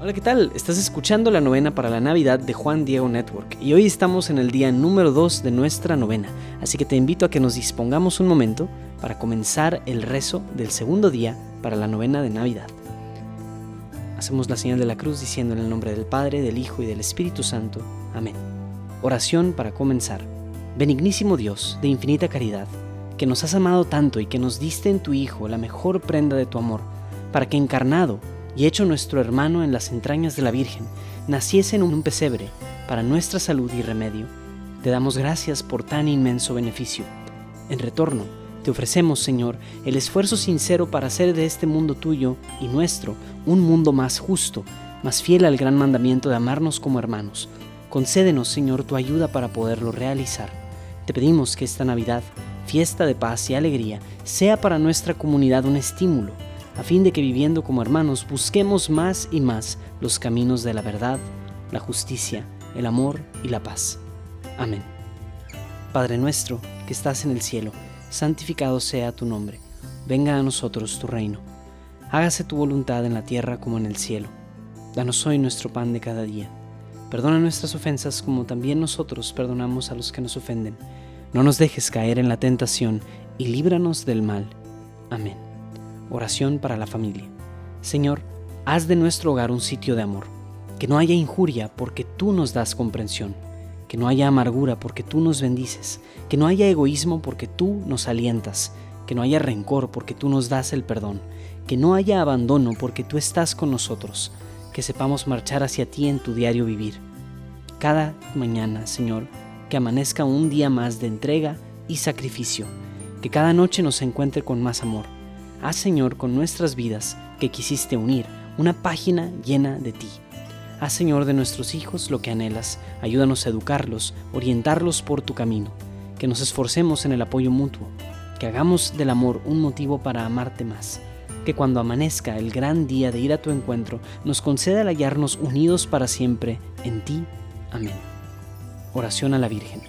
Hola, ¿qué tal? Estás escuchando la novena para la Navidad de Juan Diego Network y hoy estamos en el día número 2 de nuestra novena, así que te invito a que nos dispongamos un momento para comenzar el rezo del segundo día para la novena de Navidad. Hacemos la señal de la cruz diciendo en el nombre del Padre, del Hijo y del Espíritu Santo. Amén. Oración para comenzar. Benignísimo Dios, de infinita caridad, que nos has amado tanto y que nos diste en tu Hijo la mejor prenda de tu amor, para que encarnado y hecho nuestro hermano en las entrañas de la Virgen, naciese en un pesebre para nuestra salud y remedio, te damos gracias por tan inmenso beneficio. En retorno, te ofrecemos, Señor, el esfuerzo sincero para hacer de este mundo tuyo y nuestro un mundo más justo, más fiel al gran mandamiento de amarnos como hermanos. Concédenos, Señor, tu ayuda para poderlo realizar. Te pedimos que esta Navidad, fiesta de paz y alegría, sea para nuestra comunidad un estímulo a fin de que viviendo como hermanos busquemos más y más los caminos de la verdad, la justicia, el amor y la paz. Amén. Padre nuestro, que estás en el cielo, santificado sea tu nombre, venga a nosotros tu reino, hágase tu voluntad en la tierra como en el cielo. Danos hoy nuestro pan de cada día. Perdona nuestras ofensas como también nosotros perdonamos a los que nos ofenden. No nos dejes caer en la tentación y líbranos del mal. Amén. Oración para la familia. Señor, haz de nuestro hogar un sitio de amor. Que no haya injuria porque tú nos das comprensión. Que no haya amargura porque tú nos bendices. Que no haya egoísmo porque tú nos alientas. Que no haya rencor porque tú nos das el perdón. Que no haya abandono porque tú estás con nosotros. Que sepamos marchar hacia ti en tu diario vivir. Cada mañana, Señor, que amanezca un día más de entrega y sacrificio. Que cada noche nos encuentre con más amor Haz, Señor, con nuestras vidas que quisiste unir una página llena de ti. Haz, Señor, de nuestros hijos lo que anhelas. Ayúdanos a educarlos, orientarlos por tu camino. Que nos esforcemos en el apoyo mutuo. Que hagamos del amor un motivo para amarte más. Que cuando amanezca el gran día de ir a tu encuentro, nos conceda el hallarnos unidos para siempre en ti. Amén. Oración a la Virgen.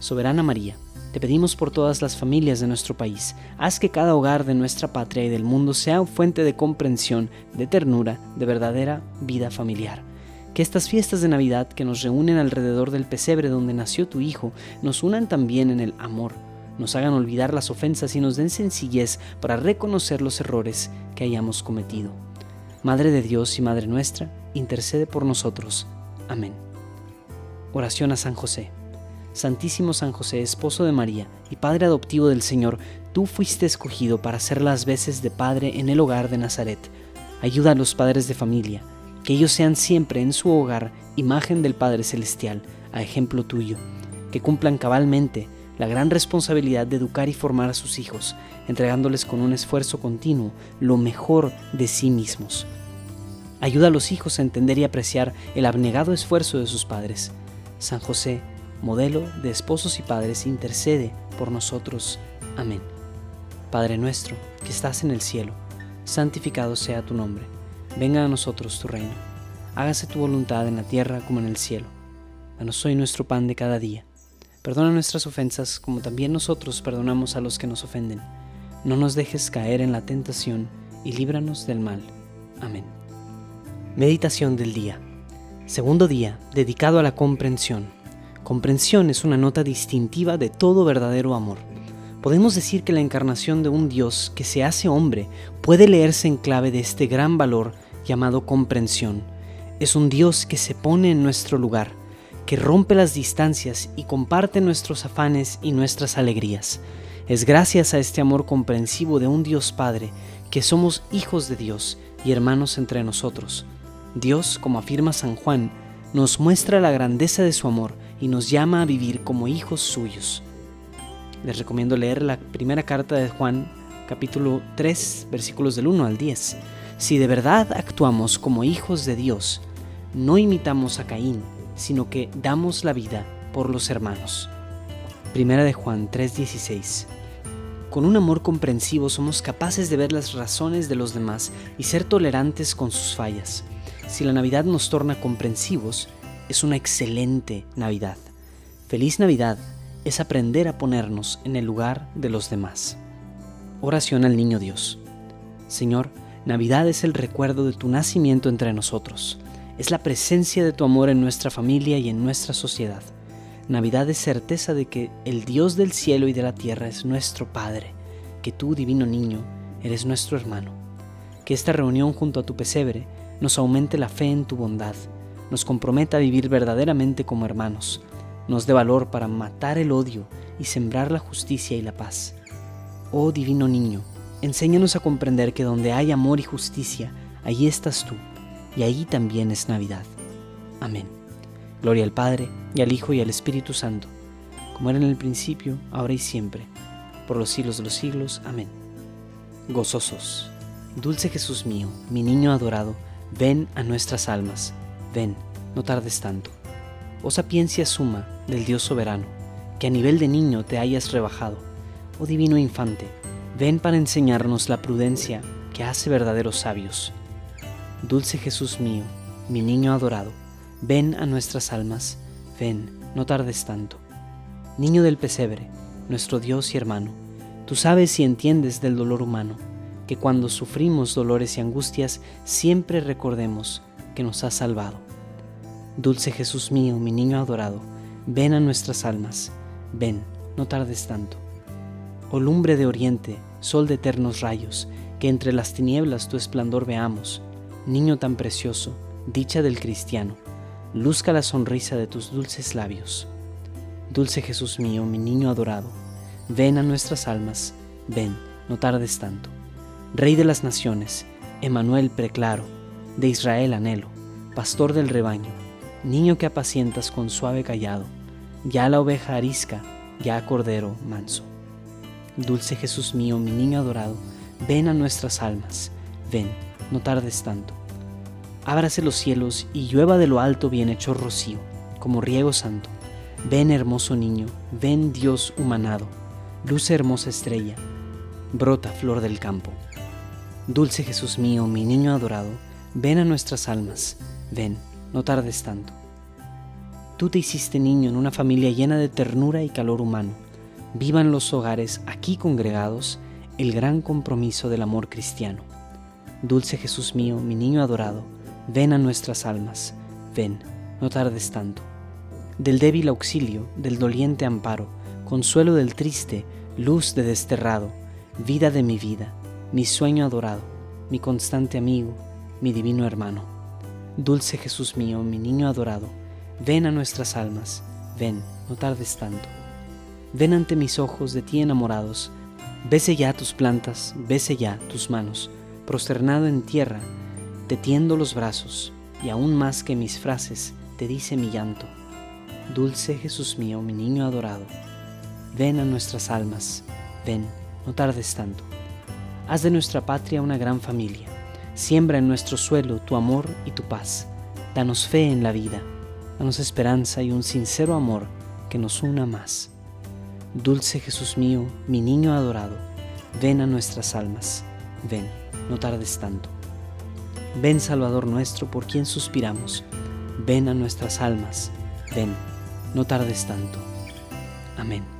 Soberana María te pedimos por todas las familias de nuestro país. Haz que cada hogar de nuestra patria y del mundo sea fuente de comprensión, de ternura, de verdadera vida familiar. Que estas fiestas de Navidad que nos reúnen alrededor del pesebre donde nació tu Hijo nos unan también en el amor, nos hagan olvidar las ofensas y nos den sencillez para reconocer los errores que hayamos cometido. Madre de Dios y Madre nuestra, intercede por nosotros. Amén. Oración a San José. Santísimo San José, esposo de María y Padre adoptivo del Señor, tú fuiste escogido para ser las veces de Padre en el hogar de Nazaret. Ayuda a los padres de familia, que ellos sean siempre en su hogar imagen del Padre Celestial, a ejemplo tuyo, que cumplan cabalmente la gran responsabilidad de educar y formar a sus hijos, entregándoles con un esfuerzo continuo lo mejor de sí mismos. Ayuda a los hijos a entender y apreciar el abnegado esfuerzo de sus padres. San José, modelo de esposos y padres, intercede por nosotros. Amén. Padre nuestro, que estás en el cielo, santificado sea tu nombre. Venga a nosotros tu reino. Hágase tu voluntad en la tierra como en el cielo. Danos hoy nuestro pan de cada día. Perdona nuestras ofensas como también nosotros perdonamos a los que nos ofenden. No nos dejes caer en la tentación y líbranos del mal. Amén. Meditación del día. Segundo día dedicado a la comprensión. Comprensión es una nota distintiva de todo verdadero amor. Podemos decir que la encarnación de un Dios que se hace hombre puede leerse en clave de este gran valor llamado comprensión. Es un Dios que se pone en nuestro lugar, que rompe las distancias y comparte nuestros afanes y nuestras alegrías. Es gracias a este amor comprensivo de un Dios Padre que somos hijos de Dios y hermanos entre nosotros. Dios, como afirma San Juan, nos muestra la grandeza de su amor y nos llama a vivir como hijos suyos. Les recomiendo leer la primera carta de Juan, capítulo 3, versículos del 1 al 10. Si de verdad actuamos como hijos de Dios, no imitamos a Caín, sino que damos la vida por los hermanos. Primera de Juan 3:16. Con un amor comprensivo somos capaces de ver las razones de los demás y ser tolerantes con sus fallas. Si la Navidad nos torna comprensivos, es una excelente Navidad. Feliz Navidad es aprender a ponernos en el lugar de los demás. Oración al Niño Dios. Señor, Navidad es el recuerdo de tu nacimiento entre nosotros. Es la presencia de tu amor en nuestra familia y en nuestra sociedad. Navidad es certeza de que el Dios del cielo y de la tierra es nuestro Padre, que tú, divino niño, eres nuestro hermano. Que esta reunión junto a tu pesebre nos aumente la fe en tu bondad, nos comprometa a vivir verdaderamente como hermanos, nos dé valor para matar el odio y sembrar la justicia y la paz. Oh divino niño, enséñanos a comprender que donde hay amor y justicia, allí estás tú, y ahí también es Navidad. Amén. Gloria al Padre, y al Hijo, y al Espíritu Santo, como era en el principio, ahora y siempre, por los siglos de los siglos. Amén. Gozosos. Dulce Jesús mío, mi niño adorado, ven a nuestras almas, ven, no tardes tanto. Oh sapiencia suma del Dios soberano, que a nivel de niño te hayas rebajado. Oh divino infante, ven para enseñarnos la prudencia que hace verdaderos sabios. Dulce Jesús mío, mi niño adorado, ven a nuestras almas, ven, no tardes tanto. Niño del pesebre, nuestro Dios y hermano, tú sabes y entiendes del dolor humano, que cuando sufrimos dolores y angustias siempre recordemos que nos has salvado. Dulce Jesús mío, mi niño adorado, ven a nuestras almas, ven, no tardes tanto. Oh lumbre de oriente, sol de eternos rayos, que entre las tinieblas tu esplendor veamos, niño tan precioso, dicha del cristiano, luzca la sonrisa de tus dulces labios. Dulce Jesús mío, mi niño adorado, ven a nuestras almas, ven, no tardes tanto. Rey de las naciones, Emanuel preclaro, de Israel anhelo, pastor del rebaño, niño que apacientas con suave callado, ya la oveja arisca, ya cordero manso. Dulce Jesús mío, mi niño adorado, ven a nuestras almas, ven, no tardes tanto. Ábrase los cielos y llueva de lo alto bien hecho rocío, como riego santo. Ven hermoso niño, ven Dios humanado, luce hermosa estrella, brota flor del campo. Dulce Jesús mío, mi niño adorado, ven a nuestras almas, ven, no tardes tanto. Tú te hiciste niño en una familia llena de ternura y calor humano. Vivan los hogares aquí congregados el gran compromiso del amor cristiano. Dulce Jesús mío, mi niño adorado, ven a nuestras almas, ven, no tardes tanto. Del débil auxilio, del doliente amparo, consuelo del triste, luz de desterrado, vida de mi vida, mi sueño adorado, mi constante amigo, mi divino hermano. Dulce Jesús mío, mi niño adorado, ven a nuestras almas, ven, no tardes tanto. Ven ante mis ojos de ti enamorados, bese ya tus plantas, bese ya tus manos, prosternado en tierra, te tiendo los brazos, y aún más que mis frases, te dice mi llanto. Dulce Jesús mío, mi niño adorado, ven a nuestras almas, ven, no tardes tanto. Haz de nuestra patria una gran familia, siembra en nuestro suelo tu amor y tu paz, danos fe en la vida, danos esperanza y un sincero amor que nos una más. Dulce Jesús mío, mi niño adorado, ven a nuestras almas, ven, no tardes tanto. Ven Salvador nuestro por quien suspiramos, ven a nuestras almas, ven, no tardes tanto. Amén.